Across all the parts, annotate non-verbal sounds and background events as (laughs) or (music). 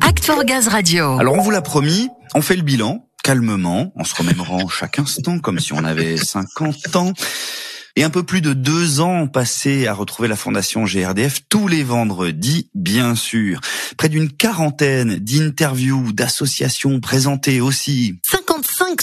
Act for Gaz Radio. Alors on vous l'a promis, on fait le bilan calmement, en se remémorant (laughs) chaque instant comme si on avait 50 ans. Et un peu plus de deux ans passés à retrouver la Fondation GRDF tous les vendredis, bien sûr. Près d'une quarantaine d'interviews, d'associations présentées aussi. 55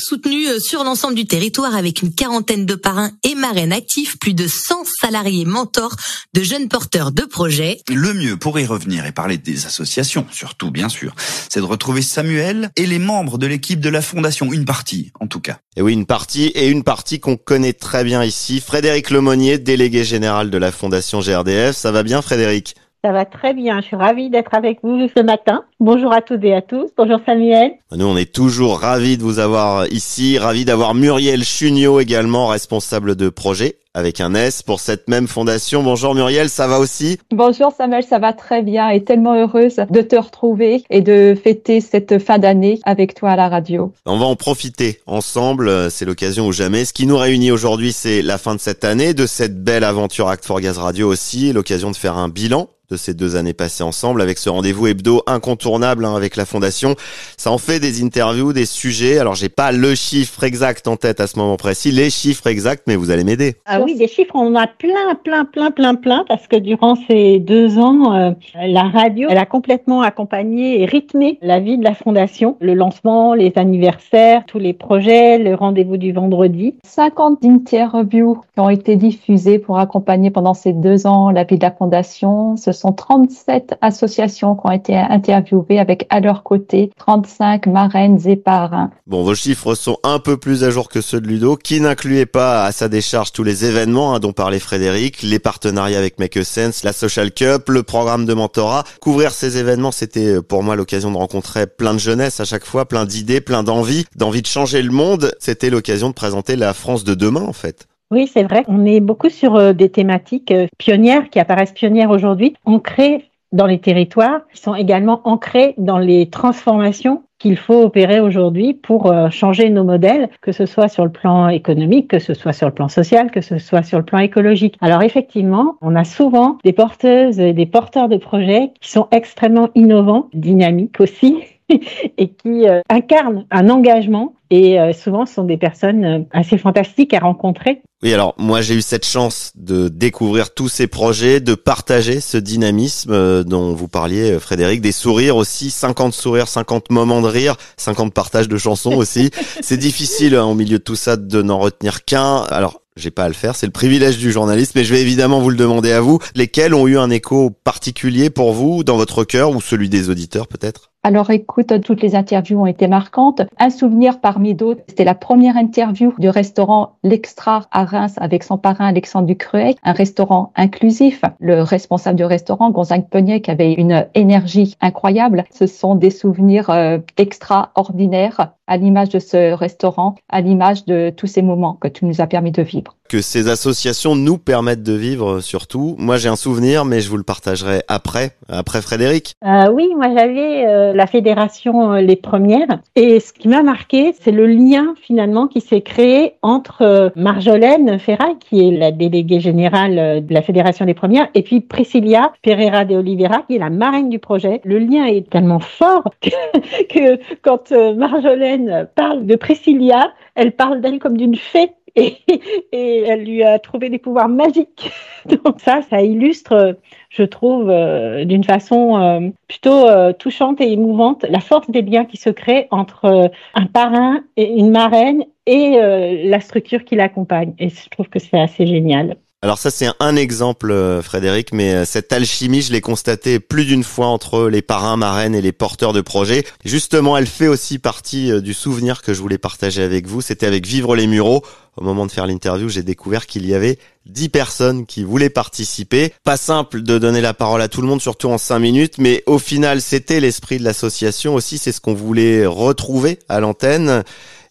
soutenus euh, sur l'ensemble du territoire avec une quarantaine de parrains et marraines actifs, plus de 100 salariés mentors de jeunes porteurs de projets. Le mieux pour y revenir et parler des associations, surtout bien sûr, c'est de retrouver Samuel et les membres de l'équipe de la Fondation, une partie en tout cas. Et oui, une partie et une partie qu'on connaît très bien ici. Frédéric Lemonnier, délégué général de la Fondation GRDF. Ça va bien Frédéric? Ça va très bien. Je suis ravie d'être avec vous ce matin. Bonjour à toutes et à tous. Bonjour Samuel. Nous, on est toujours ravis de vous avoir ici. Ravis d'avoir Muriel Chugnot également, responsable de projet avec un S pour cette même fondation. Bonjour Muriel, ça va aussi? Bonjour Samuel, ça va très bien et tellement heureuse de te retrouver et de fêter cette fin d'année avec toi à la radio. On va en profiter ensemble, c'est l'occasion ou jamais. Ce qui nous réunit aujourd'hui, c'est la fin de cette année, de cette belle aventure Act for Gaz Radio aussi, l'occasion de faire un bilan de ces deux années passées ensemble avec ce rendez-vous hebdo incontournable hein, avec la fondation. Ça en fait des interviews, des sujets. Alors j'ai pas le chiffre exact en tête à ce moment précis, les chiffres exacts, mais vous allez m'aider. Ah oui, des chiffres, on en a plein, plein, plein, plein, plein, parce que durant ces deux ans, euh, la radio, elle a complètement accompagné et rythmé la vie de la fondation. Le lancement, les anniversaires, tous les projets, le rendez-vous du vendredi. 50 interviews qui ont été diffusées pour accompagner pendant ces deux ans la vie de la fondation. Ce sont 37 associations qui ont été interviewées avec à leur côté 35 marraines et parrains. Bon, vos chiffres sont un peu plus à jour que ceux de Ludo, qui n'incluait pas à sa décharge tous les événements hein, dont parlait Frédéric, les partenariats avec Make Sense, la Social Cup, le programme de mentorat. Couvrir ces événements, c'était euh, pour moi l'occasion de rencontrer plein de jeunesse à chaque fois, plein d'idées, plein d'envie, d'envie de changer le monde. C'était l'occasion de présenter la France de demain, en fait. Oui, c'est vrai. On est beaucoup sur euh, des thématiques euh, pionnières qui apparaissent pionnières aujourd'hui, ancrées dans les territoires, qui sont également ancrées dans les transformations qu'il faut opérer aujourd'hui pour euh, changer nos modèles, que ce soit sur le plan économique, que ce soit sur le plan social, que ce soit sur le plan écologique. Alors effectivement, on a souvent des porteuses et des porteurs de projets qui sont extrêmement innovants, dynamiques aussi, (laughs) et qui incarnent un engagement et euh, souvent ce sont des personnes euh, assez fantastiques à rencontrer. Oui, alors moi j'ai eu cette chance de découvrir tous ces projets, de partager ce dynamisme euh, dont vous parliez Frédéric, des sourires aussi, 50 sourires, 50 moments de rire, 50 partages de chansons aussi. (laughs) C'est difficile hein, au milieu de tout ça de n'en retenir qu'un. Alors j'ai pas à le faire, c'est le privilège du journaliste, mais je vais évidemment vous le demander à vous. Lesquels ont eu un écho particulier pour vous, dans votre cœur, ou celui des auditeurs peut-être? Alors écoute, toutes les interviews ont été marquantes. Un souvenir parmi d'autres, c'était la première interview du restaurant L'Extra à Reims avec son parrain Alexandre Ducruet, un restaurant inclusif. Le responsable du restaurant, Gonzague Pognet, avait une énergie incroyable. Ce sont des souvenirs euh, extraordinaires à l'image de ce restaurant, à l'image de tous ces moments que tu nous as permis de vivre. Que ces associations nous permettent de vivre surtout. Moi j'ai un souvenir, mais je vous le partagerai après, après Frédéric. Euh, oui, moi j'avais euh, la fédération euh, Les Premières, et ce qui m'a marqué, c'est le lien finalement qui s'est créé entre Marjolaine Ferraille, qui est la déléguée générale de la fédération des Premières, et puis Priscilla Pereira de Oliveira, qui est la marraine du projet. Le lien est tellement fort (laughs) que, que quand Marjolaine parle de Priscilla, elle parle d'elle comme d'une fée et, elle lui a trouvé des pouvoirs magiques. (laughs) Donc ça, ça illustre, je trouve, euh, d'une façon euh, plutôt euh, touchante et émouvante, la force des liens qui se créent entre un parrain et une marraine et la structure qui l'accompagne. Et je trouve que c'est assez génial. Alors ça c'est un exemple Frédéric, mais cette alchimie je l'ai constatée plus d'une fois entre les parrains, marraines et les porteurs de projets. Justement elle fait aussi partie du souvenir que je voulais partager avec vous, c'était avec Vivre les Mureaux. Au moment de faire l'interview j'ai découvert qu'il y avait dix personnes qui voulaient participer. Pas simple de donner la parole à tout le monde, surtout en cinq minutes, mais au final c'était l'esprit de l'association aussi, c'est ce qu'on voulait retrouver à l'antenne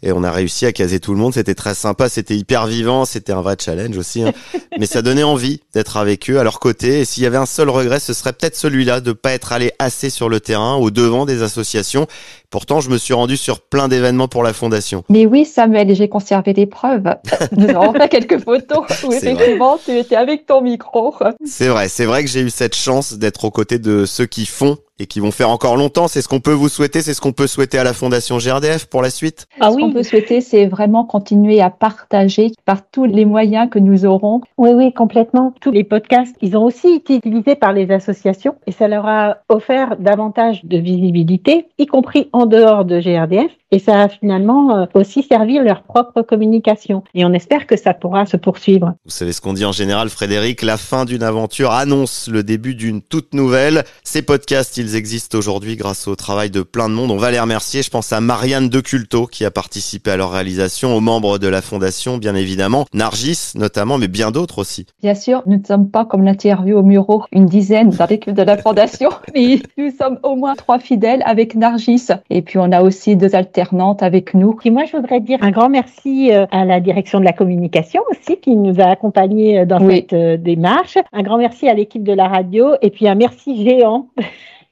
et on a réussi à caser tout le monde. C'était très sympa, c'était hyper vivant, c'était un vrai challenge aussi. Hein. (laughs) Mais ça donnait envie d'être avec eux, à leur côté. Et s'il y avait un seul regret, ce serait peut-être celui-là de pas être allé assez sur le terrain, au devant des associations. Pourtant, je me suis rendu sur plein d'événements pour la fondation. Mais oui, Samuel, j'ai conservé des preuves. Nous avons fait quelques photos où effectivement tu étais avec ton micro. C'est vrai, c'est vrai que j'ai eu cette chance d'être aux côtés de ceux qui font et qui vont faire encore longtemps. C'est ce qu'on peut vous souhaiter, c'est ce qu'on peut souhaiter à la Fondation GRDF pour la suite. Ah ce qu'on peut souhaiter, c'est vraiment continuer à partager par tous les moyens que nous aurons. Oui, oui, complètement. Tous les podcasts, ils ont aussi été utilisés par les associations et ça leur a offert davantage de visibilité, y compris en dehors de GRDF. Et ça a finalement euh, aussi servi leur propre communication. Et on espère que ça pourra se poursuivre. Vous savez ce qu'on dit en général, Frédéric, la fin d'une aventure annonce le début d'une toute nouvelle. Ces podcasts, ils existent aujourd'hui grâce au travail de plein de monde. On va les remercier. Je pense à Marianne Deculto qui a participé à leur réalisation, aux membres de la fondation, bien évidemment, Nargis notamment, mais bien d'autres aussi. Bien sûr, nous ne sommes pas comme l'interview au Muro, une dizaine dans l'équipe de la fondation, (laughs) mais nous sommes au moins trois fidèles avec Nargis. Et puis on a aussi deux alternatives avec nous. Et moi, je voudrais dire un grand merci euh, à la direction de la communication aussi qui nous a accompagnés euh, dans cette euh, démarche. Un grand merci à l'équipe de la radio et puis un merci géant.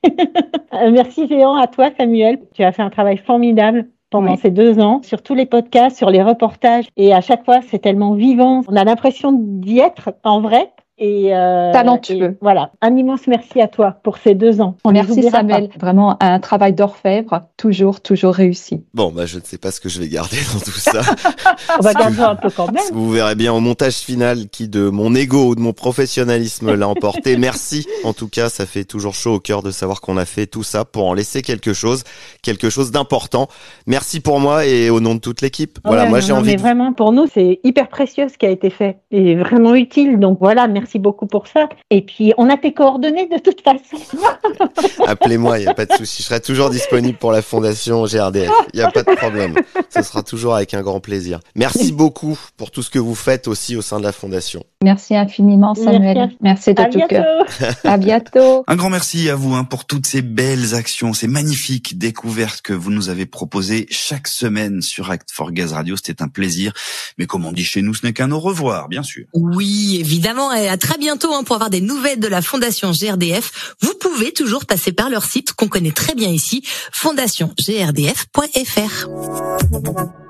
(laughs) un merci géant à toi, Samuel. Tu as fait un travail formidable pendant ces deux ans, sur tous les podcasts, sur les reportages. Et à chaque fois, c'est tellement vivant. On a l'impression d'y être en vrai et euh, talentueux. voilà, un immense merci à toi pour ces deux ans. On merci Samuel, vraiment un travail d'orfèvre, toujours, toujours réussi. Bon, bah je ne sais pas ce que je vais garder dans tout ça. (laughs) On va garder un peu quand même. Vous verrez bien au montage final qui de mon ego ou de mon professionnalisme l'a emporté. (laughs) merci. En tout cas, ça fait toujours chaud au cœur de savoir qu'on a fait tout ça pour en laisser quelque chose, quelque chose d'important. Merci pour moi et au nom de toute l'équipe. Voilà, moi j'ai envie. Mais vraiment pour nous, c'est hyper précieux ce qui a été fait et vraiment utile. Donc voilà, merci merci beaucoup pour ça. Et puis, on a tes coordonnées de toute façon. (laughs) Appelez-moi, il n'y a pas de souci. Je serai toujours disponible pour la fondation GRDF. Il n'y a pas de problème. Ce sera toujours avec un grand plaisir. Merci beaucoup pour tout ce que vous faites aussi au sein de la fondation. Merci infiniment, Samuel. Merci, de tout cœur. À bientôt. Un grand merci à vous hein, pour toutes ces belles actions, ces magnifiques découvertes que vous nous avez proposées chaque semaine sur Act for Gaz Radio. C'était un plaisir. Mais comme on dit chez nous, ce n'est qu'un au revoir, bien sûr. Oui, évidemment. Et à très bientôt hein, pour avoir des nouvelles de la Fondation GRDF. Vous pouvez toujours passer par leur site qu'on connaît très bien ici, fondationgrdf.fr.